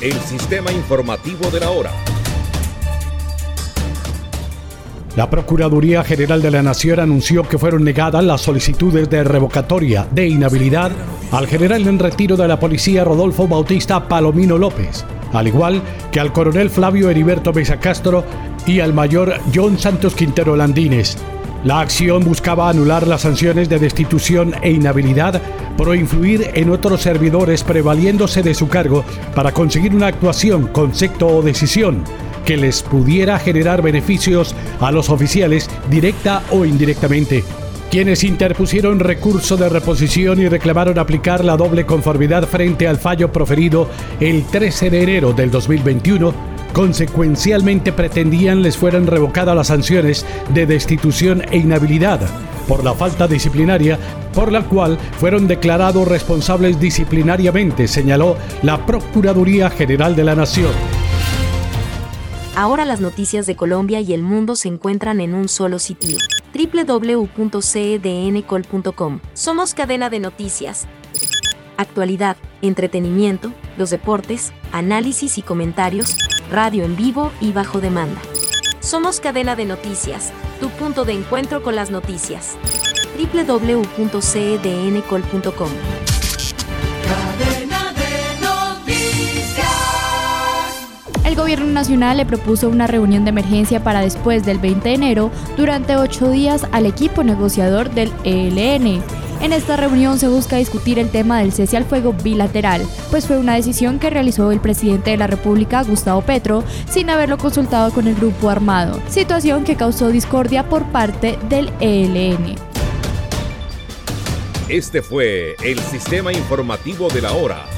el sistema informativo de la hora. La Procuraduría General de la Nación anunció que fueron negadas las solicitudes de revocatoria de inhabilidad al general en retiro de la policía Rodolfo Bautista Palomino López, al igual que al coronel Flavio Heriberto Mesa Castro y al mayor John Santos Quintero Landines. La acción buscaba anular las sanciones de destitución e inhabilidad por influir en otros servidores prevaliéndose de su cargo para conseguir una actuación, concepto o decisión que les pudiera generar beneficios a los oficiales directa o indirectamente. Quienes interpusieron recurso de reposición y reclamaron aplicar la doble conformidad frente al fallo proferido el 13 de enero del 2021, consecuencialmente pretendían les fueran revocadas las sanciones de destitución e inhabilidad por la falta disciplinaria por la cual fueron declarados responsables disciplinariamente, señaló la Procuraduría General de la Nación. Ahora las noticias de Colombia y el mundo se encuentran en un solo sitio. www.cedncol.com. Somos cadena de noticias. Actualidad, entretenimiento, los deportes, análisis y comentarios, radio en vivo y bajo demanda. Somos cadena de noticias, tu punto de encuentro con las noticias. www.cedncol.com. El gobierno nacional le propuso una reunión de emergencia para después del 20 de enero durante ocho días al equipo negociador del ELN. En esta reunión se busca discutir el tema del cese al fuego bilateral, pues fue una decisión que realizó el presidente de la República, Gustavo Petro, sin haberlo consultado con el grupo armado, situación que causó discordia por parte del ELN. Este fue el sistema informativo de la hora